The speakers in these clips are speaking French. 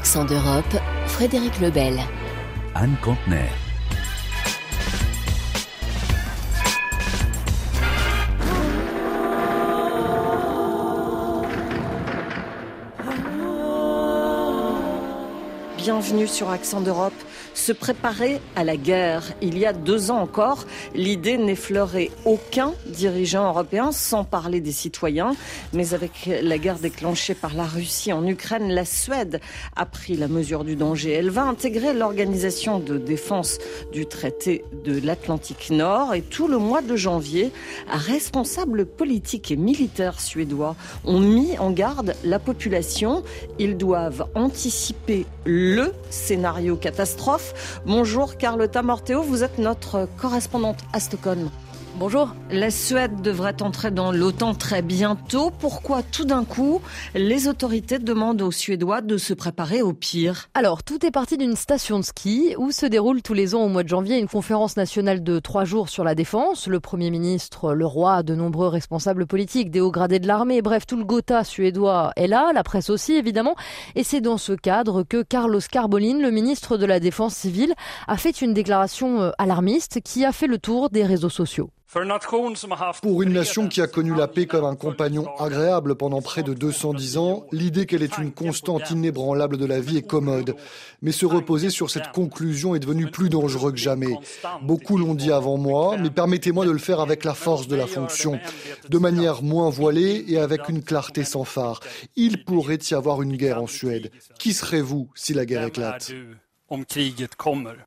Accent d'Europe, Frédéric Lebel. Anne Contener. Bienvenue sur Accent d'Europe se préparer à la guerre. Il y a deux ans encore, l'idée n'effleurait aucun dirigeant européen, sans parler des citoyens. Mais avec la guerre déclenchée par la Russie en Ukraine, la Suède a pris la mesure du danger. Elle va intégrer l'organisation de défense du traité de l'Atlantique Nord et tout le mois de janvier, responsables politiques et militaires suédois ont mis en garde la population. Ils doivent anticiper le scénario catastrophe Bonjour Carlotta Morteo, vous êtes notre correspondante à Stockholm. Bonjour. La Suède devrait entrer dans l'OTAN très bientôt. Pourquoi tout d'un coup les autorités demandent aux Suédois de se préparer au pire? Alors, tout est parti d'une station de ski où se déroule tous les ans au mois de janvier une conférence nationale de trois jours sur la défense. Le Premier ministre, le roi, de nombreux responsables politiques, des hauts gradés de l'armée, bref, tout le Gotha suédois est là, la presse aussi évidemment. Et c'est dans ce cadre que Carlos Carbolin, le ministre de la Défense civile, a fait une déclaration euh, alarmiste qui a fait le tour des réseaux sociaux. Pour une nation qui a connu la paix comme un compagnon agréable pendant près de 210 ans, l'idée qu'elle est une constante inébranlable de la vie est commode. Mais se reposer sur cette conclusion est devenu plus dangereux que jamais. Beaucoup l'ont dit avant moi, mais permettez-moi de le faire avec la force de la fonction, de manière moins voilée et avec une clarté sans phare. Il pourrait y avoir une guerre en Suède. Qui serez-vous si la guerre éclate?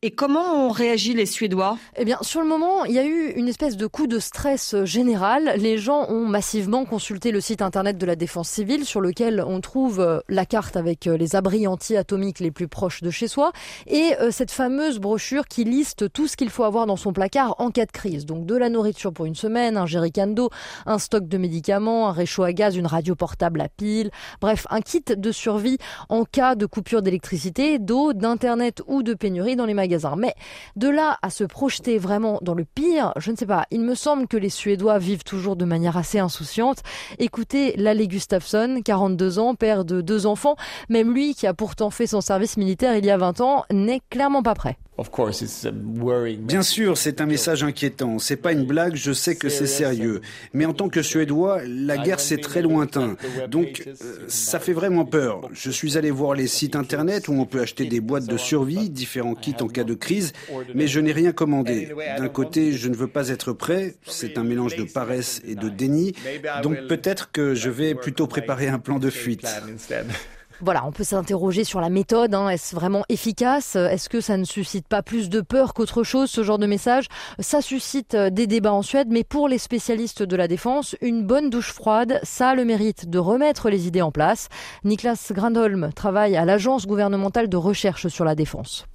Et comment ont réagi les Suédois? Eh bien, sur le moment, il y a eu une espèce de coup de stress général. Les gens ont massivement consulté le site internet de la Défense civile, sur lequel on trouve euh, la carte avec euh, les abris anti-atomiques les plus proches de chez soi, et euh, cette fameuse brochure qui liste tout ce qu'il faut avoir dans son placard en cas de crise. Donc, de la nourriture pour une semaine, un jerrycan d'eau, un stock de médicaments, un réchaud à gaz, une radio portable à pile, bref, un kit de survie en cas de coupure d'électricité, d'eau, d'internet ou de pénurie dans les magasins. Mais de là à se projeter vraiment dans le pire, je ne sais pas. Il me semble que les Suédois vivent toujours de manière assez insouciante. Écoutez Lalle Gustafsson, 42 ans, père de deux enfants, même lui qui a pourtant fait son service militaire il y a 20 ans, n'est clairement pas prêt. Bien sûr, c'est un message inquiétant. C'est pas une blague, je sais que c'est sérieux. Mais en tant que Suédois, la guerre c'est très lointain. Donc, euh, ça fait vraiment peur. Je suis allé voir les sites internet où on peut acheter des boîtes de survie, différents kits en cas de crise, mais je n'ai rien commandé. D'un côté, je ne veux pas être prêt. C'est un mélange de paresse et de déni. Donc peut-être que je vais plutôt préparer un plan de fuite. Voilà, on peut s'interroger sur la méthode. Hein. Est-ce vraiment efficace? Est-ce que ça ne suscite pas plus de peur qu'autre chose, ce genre de message? Ça suscite euh, des débats en Suède, mais pour les spécialistes de la défense, une bonne douche froide, ça a le mérite de remettre les idées en place. Niklas Grandholm travaille à l'agence gouvernementale de recherche sur la défense.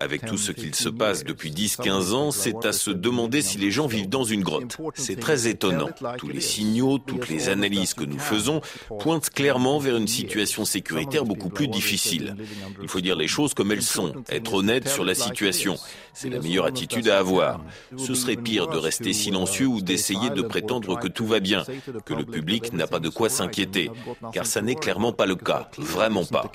Avec tout ce qu'il se passe depuis 10-15 ans, c'est à se demander si les gens vivent dans une grotte. C'est très étonnant. Tous les signaux, toutes les analyses que nous faisons pointent clairement vers une situation sécuritaire beaucoup plus difficile. Il faut dire les choses comme elles sont, être honnête sur la situation. C'est la meilleure attitude à avoir. Ce serait pire de rester silencieux ou d'essayer de prétendre que tout va bien, que le public n'a pas de quoi s'inquiéter, car ça n'est clairement pas le cas, vraiment pas.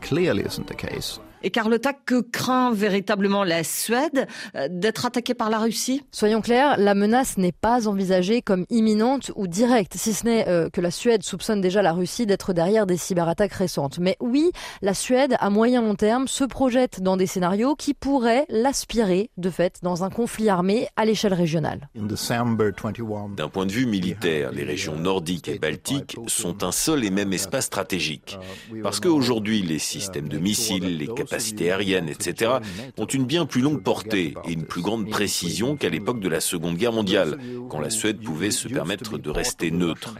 Clearly isn't the case. Et Carlotta, que craint véritablement la Suède euh, d'être attaquée par la Russie? Soyons clairs, la menace n'est pas envisagée comme imminente ou directe, si ce n'est euh, que la Suède soupçonne déjà la Russie d'être derrière des cyberattaques récentes. Mais oui, la Suède, à moyen long terme, se projette dans des scénarios qui pourraient l'aspirer, de fait, dans un conflit armé à l'échelle régionale. D'un point de vue militaire, les régions nordiques et baltiques sont un seul et même espace stratégique. Parce qu'aujourd'hui, les systèmes de missiles, les capacités aériennes, etc., ont une bien plus longue portée et une plus grande précision qu'à l'époque de la Seconde Guerre mondiale, quand la Suède pouvait se permettre de rester neutre.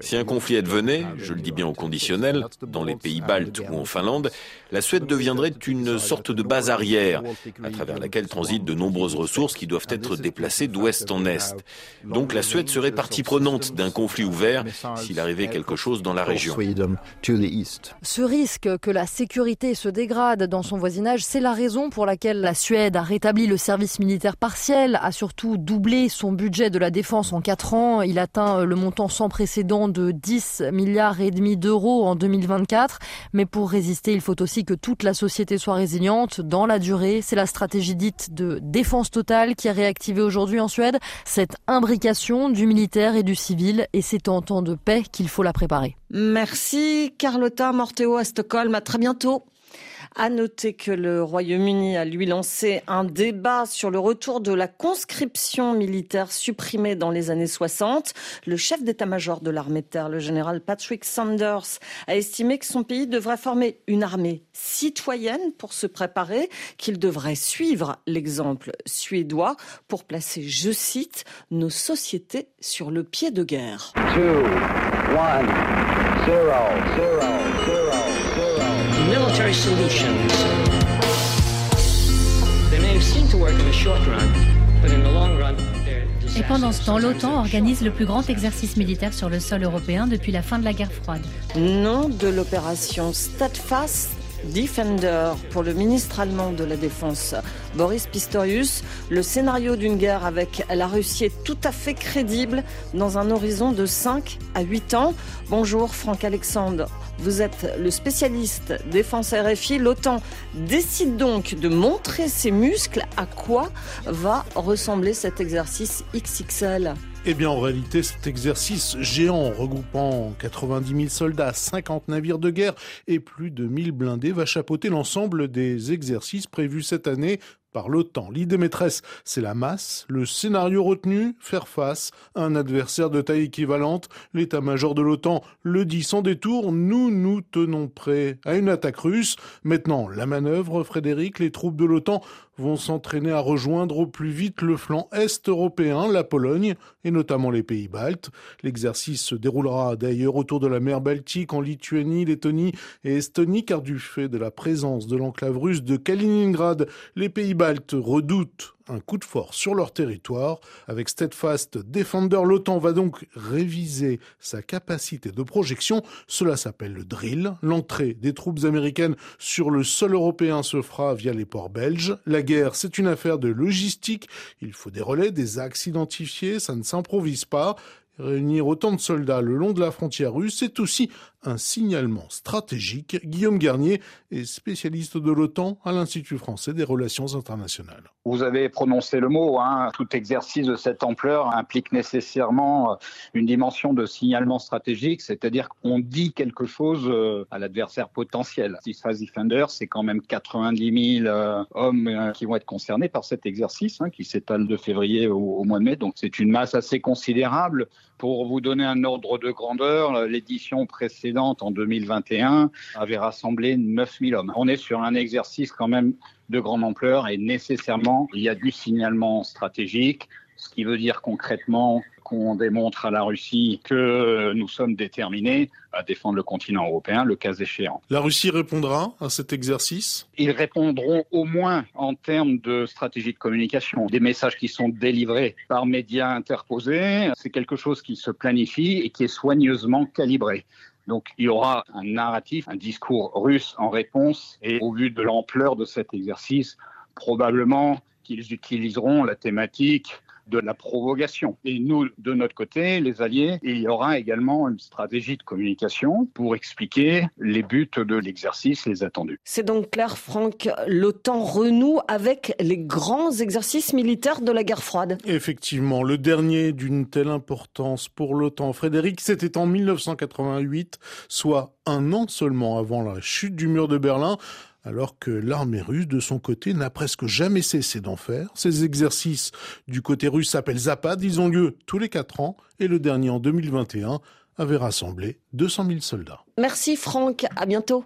Si un conflit advenait, je le dis bien au conditionnel, dans les pays baltes ou en Finlande, la Suède deviendrait une sorte de base arrière, à travers laquelle transitent de nombreuses ressources qui doivent être déplacées d'ouest en est. Donc la Suède serait partie prenante d'un conflit ouvert s'il arrivait quelque chose dans la région. Ce risque que la sécurité se dégrade dans son voisinage. C'est la raison pour laquelle la Suède a rétabli le service militaire partiel, a surtout doublé son budget de la défense en quatre ans. Il atteint le montant sans précédent de 10 milliards et demi d'euros en 2024. Mais pour résister, il faut aussi que toute la société soit résiliente dans la durée. C'est la stratégie dite de défense totale qui est réactivée aujourd'hui en Suède. Cette imbrication du militaire et du civil et c'est en temps de paix qu'il faut la préparer. Merci Carlotta Morteo à Stockholm. À très bientôt. À noter que le Royaume-Uni a lui lancé un débat sur le retour de la conscription militaire supprimée dans les années 60. Le chef d'état-major de l'armée de terre, le général Patrick Sanders, a estimé que son pays devrait former une armée citoyenne pour se préparer, qu'il devrait suivre l'exemple suédois pour placer, je cite, nos sociétés sur le pied de guerre. Et pendant ce temps, l'OTAN organise le plus grand exercice militaire sur le sol européen depuis la fin de la guerre froide. Nom de l'opération Steadfast Defender pour le ministre allemand de la Défense Boris Pistorius. Le scénario d'une guerre avec la Russie est tout à fait crédible dans un horizon de 5 à 8 ans. Bonjour Franck Alexandre. Vous êtes le spécialiste défense RFI. L'OTAN décide donc de montrer ses muscles. À quoi va ressembler cet exercice XXL eh bien, en réalité, cet exercice géant regroupant 90 000 soldats, 50 navires de guerre et plus de 1000 blindés va chapeauter l'ensemble des exercices prévus cette année par l'OTAN. L'idée maîtresse, c'est la masse. Le scénario retenu, faire face à un adversaire de taille équivalente. L'état-major de l'OTAN le dit sans détour, nous nous tenons prêts à une attaque russe. Maintenant, la manœuvre, Frédéric, les troupes de l'OTAN vont s'entraîner à rejoindre au plus vite le flanc est européen, la Pologne et notamment les pays baltes. L'exercice se déroulera d'ailleurs autour de la mer Baltique en Lituanie, Lettonie et Estonie car du fait de la présence de l'enclave russe de Kaliningrad, les pays baltes redoutent un coup de force sur leur territoire. Avec Steadfast Defender, l'OTAN va donc réviser sa capacité de projection. Cela s'appelle le drill. L'entrée des troupes américaines sur le sol européen se fera via les ports belges. La guerre, c'est une affaire de logistique. Il faut des relais, des axes identifiés, ça ne s'improvise pas. Réunir autant de soldats le long de la frontière russe, c'est aussi un signalement stratégique. Guillaume Garnier est spécialiste de l'OTAN à l'Institut français des relations internationales. Vous avez prononcé le mot, hein. tout exercice de cette ampleur implique nécessairement euh, une dimension de signalement stratégique, c'est-à-dire qu'on dit quelque chose euh, à l'adversaire potentiel. Phase Defender, c'est quand même 90 000 euh, hommes qui vont être concernés par cet exercice, hein, qui s'étale de février au, mois de mai, donc c'est une masse assez considérable. Pour vous donner un ordre de grandeur, l'édition précédente en 2021 avait rassemblé 9000 hommes. On est sur un exercice quand même de grande ampleur et nécessairement, il y a du signalement stratégique, ce qui veut dire concrètement qu'on démontre à la Russie que nous sommes déterminés à défendre le continent européen, le cas échéant. La Russie répondra à cet exercice? Ils répondront au moins en termes de stratégie de communication. Des messages qui sont délivrés par médias interposés, c'est quelque chose qui se planifie et qui est soigneusement calibré. Donc il y aura un narratif, un discours russe en réponse, et au vu de l'ampleur de cet exercice, probablement qu'ils utiliseront la thématique de la provocation. Et nous, de notre côté, les Alliés, il y aura également une stratégie de communication pour expliquer les buts de l'exercice, les attendus. C'est donc clair, Franck, l'OTAN renoue avec les grands exercices militaires de la guerre froide. Effectivement, le dernier d'une telle importance pour l'OTAN, Frédéric, c'était en 1988, soit un an seulement avant la chute du mur de Berlin alors que l'armée russe, de son côté, n'a presque jamais cessé d'en faire. Ces exercices du côté russe s'appellent Zapad, ils ont lieu tous les quatre ans, et le dernier en 2021 avait rassemblé 200 000 soldats. Merci Franck, à bientôt.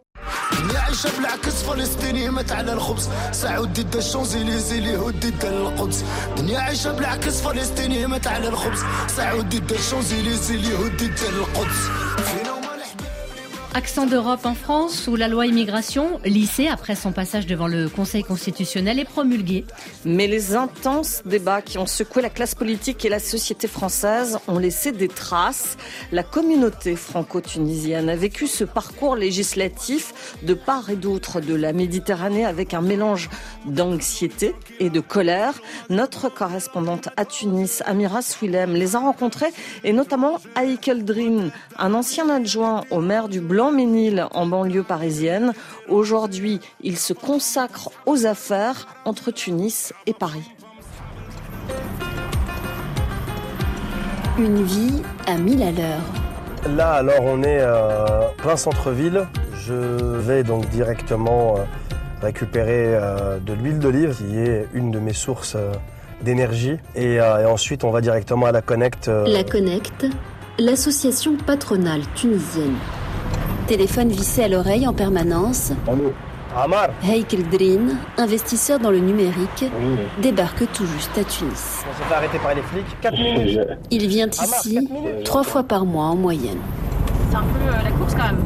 Accent d'Europe en France, où la loi immigration, lissée après son passage devant le Conseil constitutionnel, est promulguée. Mais les intenses débats qui ont secoué la classe politique et la société française ont laissé des traces. La communauté franco-tunisienne a vécu ce parcours législatif de part et d'autre de la Méditerranée avec un mélange d'anxiété et de colère. Notre correspondante à Tunis, Amira Swilem, les a rencontrés et notamment Aïkel Drin, un ancien adjoint au maire du Blanc-Ménil en banlieue parisienne. Aujourd'hui, il se consacre aux affaires entre Tunis et Paris. Une vie à mille à l'heure. Là, alors, on est euh, plein centre-ville. Je vais donc directement euh, récupérer euh, de l'huile d'olive, qui est une de mes sources d'énergie. Et, et, ensuite, on va directement à la Connect. La Connect, l'association patronale tunisienne téléphone vissé à l'oreille en permanence. Amar. Heikel Drin, investisseur dans le numérique, débarque tout juste à Tunis. On s'est fait arrêter par les flics. 4 minutes. Il vient ici trois fois par mois en moyenne. C'est un peu euh, la course quand même.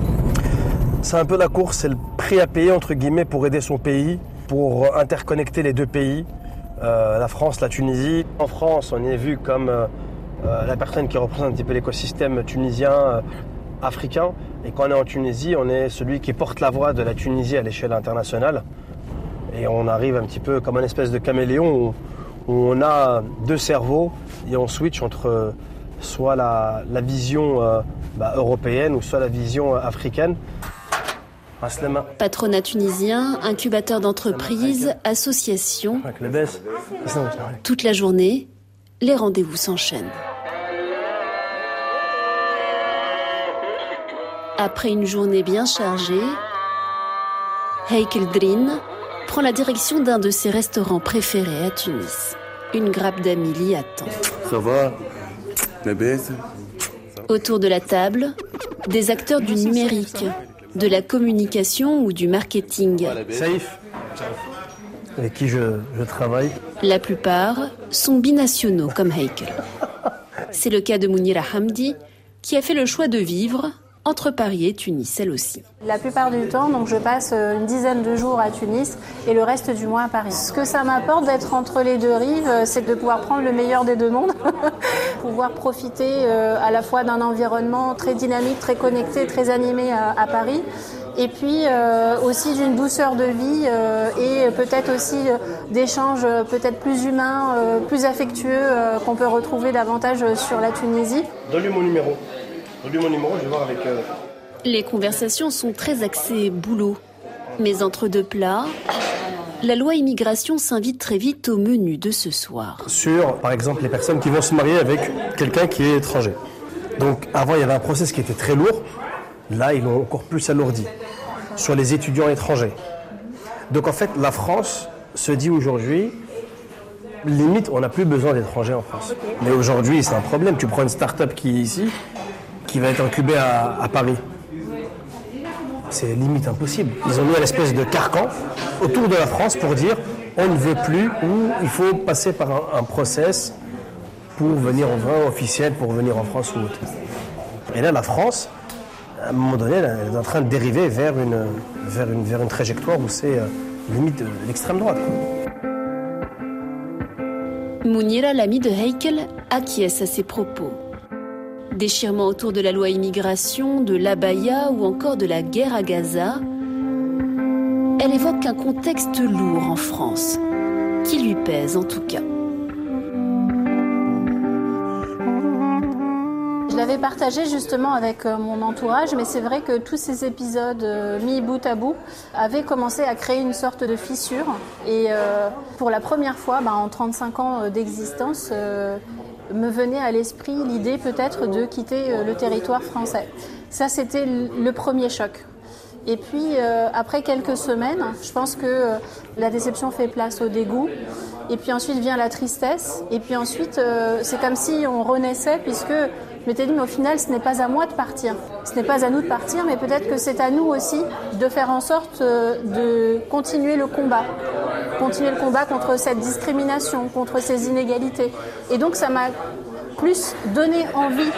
C'est un peu la course, c'est le prix à payer entre guillemets pour aider son pays, pour interconnecter les deux pays, euh, la France, la Tunisie. En France, on est vu comme euh, la personne qui représente un petit peu l'écosystème tunisien, africain. Et quand on est en Tunisie, on est celui qui porte la voix de la Tunisie à l'échelle internationale. Et on arrive un petit peu comme un espèce de caméléon où, on a deux cerveaux et on switch entre soit la, vision euh, bah, européenne ou soit la vision euh, africaine. Patronat tunisien, incubateur d'entreprises, association. Toute la journée, les rendez-vous s'enchaînent. Après une journée bien chargée, Heikel Drin prend la direction d'un de ses restaurants préférés à Tunis. Une grappe d'amis l'y attend. Ça va? Autour de la table, des acteurs du numérique, de la communication ou du marketing. Saïf, avec qui je, je travaille? La plupart sont binationaux comme Heikel. C'est le cas de Mounira Hamdi, qui a fait le choix de vivre entre Paris et Tunis, elle aussi. La plupart du temps, donc je passe euh, une dizaine de jours à Tunis et le reste du mois à Paris. Ce que ça m'apporte d'être entre les deux rives, euh, c'est de pouvoir prendre le meilleur des deux mondes, pouvoir profiter euh, à la fois d'un environnement très dynamique, très connecté, très animé à, Paris, et puis aussi d'une douceur de vie et peut-être aussi d'échanges peut-être plus humains, plus affectueux qu'on peut retrouver davantage sur la Tunisie. Donne-lui mon numéro. Donne-lui mon numéro, je vais voir avec. Les conversations sont très axées boulot. Mais entre deux plats, la loi immigration s'invite très vite au menu de ce soir. Sur, par exemple, les personnes qui vont se marier avec quelqu'un qui est étranger. Donc avant, il y avait un process qui était très lourd. Là, ils l'ont encore plus alourdi. Sur les étudiants étrangers. Donc en fait, la France se dit aujourd'hui, limite, on n'a plus besoin d'étrangers en France. Mais aujourd'hui, c'est un problème. Tu prends une start-up qui est ici, qui va être incubée à, Paris c'est limite impossible. Ils ont mis une espèce de carcan autour de la France pour dire on ne veut plus ou il faut passer par un, process pour venir en vrai officiel, pour venir en France ou autre. Et là, la France, à un moment donné, elle est en train de dériver vers une, trajectoire où c'est euh, limite l'extrême droite. Mounira, l'ami de Heikel, acquiesce à ses propos. Déchirement autour de la loi immigration, de l'abaya ou encore de la guerre à Gaza, elle évoque un contexte lourd en France, qui lui pèse en tout cas. Je l'avais partagé justement avec euh, mon entourage, mais c'est vrai que tous ces épisodes euh, mis bout à bout avaient commencé à créer une sorte de fissure. Et euh, pour la première fois, ben, en 35 ans d'existence, me venait à l'esprit l'idée peut-être de quitter euh, le territoire français. Ça, c'était le premier choc. Et puis, euh, après quelques semaines, je pense que euh, la déception fait place au dégoût. Et puis ensuite vient la tristesse. Et puis ensuite, c'est comme si on renaissait, puisque je m'étais dit, mais au final, ce n'est pas à moi de partir. Ce n'est pas à nous de partir, mais peut-être que c'est à nous aussi de faire en sorte de continuer le combat continuer le combat contre cette discrimination, contre ces inégalités. Et donc ça m'a plus donné envie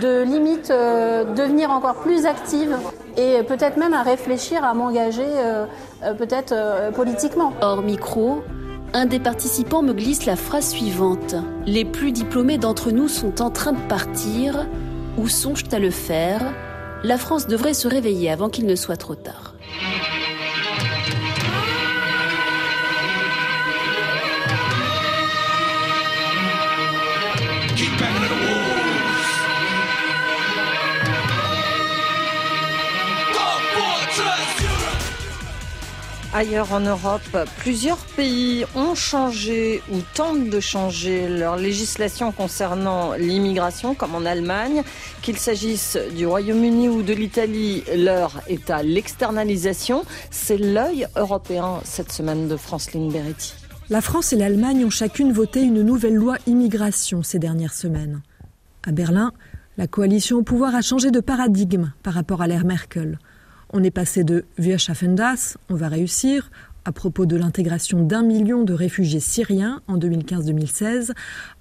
de limite euh, devenir encore plus active et peut-être même à réfléchir à m'engager peut-être politiquement. Hors micro, un des participants me glisse la phrase suivante. Les plus diplômés d'entre nous sont en train de partir ou songent à le faire? La France devrait se réveiller avant qu'il ne soit trop tard. Ailleurs en Europe, plusieurs pays ont changé ou tentent de changer leur législation concernant l'immigration, comme en Allemagne. Qu'il s'agisse du Royaume-Uni ou de l'Italie, l'heure est à l'externalisation. C'est l'œil européen cette semaine de Franceline Beretti. La France et l'Allemagne ont chacune voté une nouvelle loi immigration ces dernières semaines. À Berlin, la coalition au pouvoir a changé de paradigme par rapport à l'ère Merkel. On est passé de Wir schaffen das, on va réussir, à propos de l'intégration d'un million de réfugiés syriens en 2015-2016,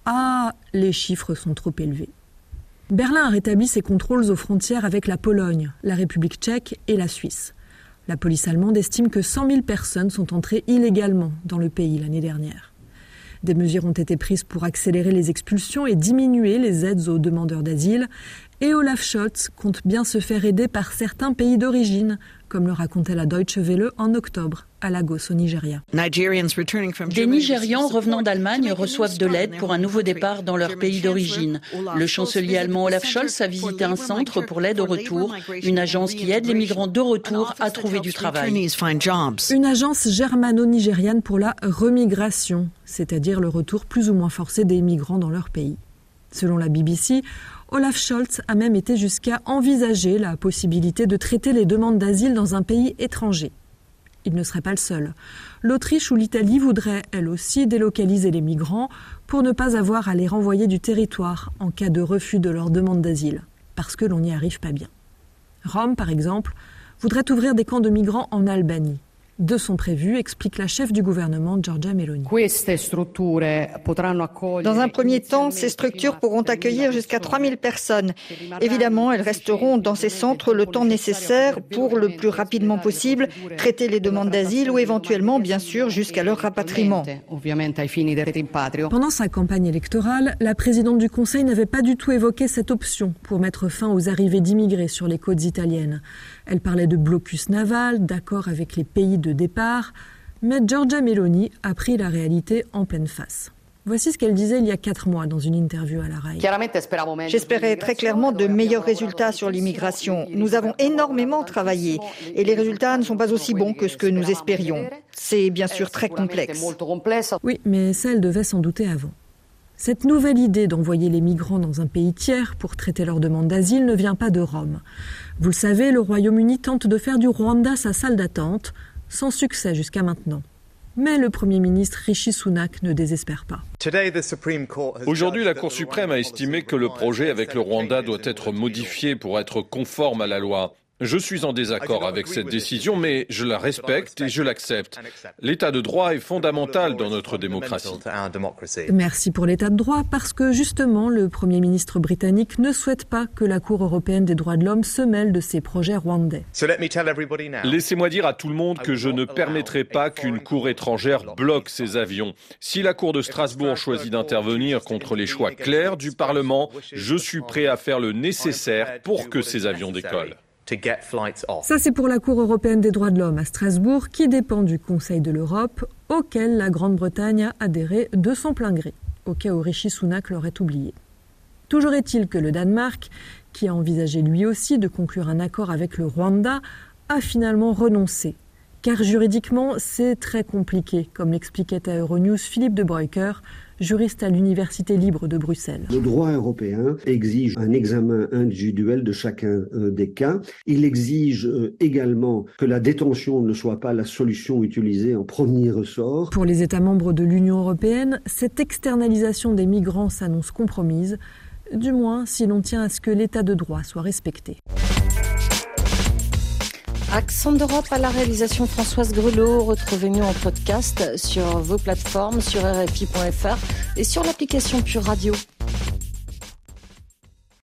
à les chiffres sont trop élevés. Berlin a rétabli ses contrôles aux frontières avec la Pologne, la République tchèque et la Suisse. La police allemande estime que 100 000 personnes sont entrées illégalement dans le pays l'année dernière. Des mesures ont été prises pour accélérer les expulsions et diminuer les aides aux demandeurs d'asile, et Olaf Scholz compte bien se faire aider par certains pays d'origine, comme le racontait la Deutsche Welle en octobre à Lagos au Nigeria. Des Nigérians revenant d'Allemagne reçoivent de l'aide pour un nouveau départ dans leur pays d'origine. Le chancelier allemand Olaf Scholz a visité un centre pour l'aide au retour, une agence qui aide les migrants de retour à trouver du travail. Une agence germano-nigériane pour la remigration, c'est-à-dire le retour plus ou moins forcé des migrants dans leur pays. Selon la BBC, Olaf Scholz a même été jusqu'à envisager la possibilité de traiter les demandes d'asile dans un pays étranger. Il ne serait pas le seul. L'Autriche ou l'Italie voudraient, elles aussi, délocaliser les migrants pour ne pas avoir à les renvoyer du territoire en cas de refus de leur demande d'asile, parce que l'on n'y arrive pas bien. Rome, par exemple, voudrait ouvrir des camps de migrants en Albanie de sont prévus, explique la chef du gouvernement Giorgia Meloni. Dans un premier temps, ces structures pourront accueillir jusqu'à 3000 personnes. Évidemment, elles resteront dans ces centres le temps nécessaire pour le plus rapidement possible traiter les demandes d'asile ou éventuellement, bien sûr, jusqu'à leur rapatriement. Pendant sa campagne électorale, la présidente du Conseil n'avait pas du tout évoqué cette option pour mettre fin aux arrivées d'immigrés sur les côtes italiennes. Elle parlait de blocus naval, d'accord avec les pays de départ, mais Giorgia Meloni a pris la réalité en pleine face. Voici ce qu'elle disait il y a quatre mois dans une interview à la RAI. J'espérais très clairement de meilleurs résultats sur l'immigration. Nous avons énormément travaillé et les résultats ne sont pas aussi bons que ce que nous espérions. C'est bien sûr très complexe. Oui, mais ça, elle devait s'en douter avant. Cette nouvelle idée d'envoyer les migrants dans un pays tiers pour traiter leur demande d'asile ne vient pas de Rome. Vous le savez, le Royaume-Uni tente de faire du Rwanda sa salle d'attente, sans succès jusqu'à maintenant. Mais le Premier ministre Rishi Sunak ne désespère pas. Aujourd'hui, la Cour suprême a estimé que le projet avec le Rwanda doit être modifié pour être conforme à la loi. Je suis en désaccord avec cette décision, mais je la respecte et je l'accepte. L'état de droit est fondamental dans notre démocratie. Merci pour l'état de droit, parce que justement, le Premier ministre britannique ne souhaite pas que la Cour européenne des droits de l'homme se mêle de ces projets rwandais. Laissez-moi dire à tout le monde que je ne permettrai pas qu'une Cour étrangère bloque ces avions. Si la Cour de Strasbourg choisit d'intervenir contre les choix clairs du Parlement, je suis prêt à faire le nécessaire pour que ces avions décollent. Ça, c'est pour la Cour européenne des droits de l'homme à Strasbourg, qui dépend du Conseil de l'Europe, auquel la Grande-Bretagne a adhéré de son plein gré, au cas où Rishi Sunak l'aurait oublié. Toujours est-il que le Danemark, qui a envisagé lui aussi de conclure un accord avec le Rwanda, a finalement renoncé. Car juridiquement, c'est très compliqué, comme l'expliquait à Euronews Philippe de Breuker, juriste à l'Université libre de Bruxelles. Le droit européen exige un examen individuel de chacun euh, des cas. Il exige euh, également que la détention ne soit pas la solution utilisée en premier ressort. Pour les États membres de l'Union européenne, cette externalisation des migrants s'annonce compromise, du moins si l'on tient à ce que l'état de droit soit respecté. Accent d'Europe à la réalisation Françoise Grelot. Retrouvez-nous en podcast sur vos plateformes, sur rfi.fr et sur l'application Pure Radio.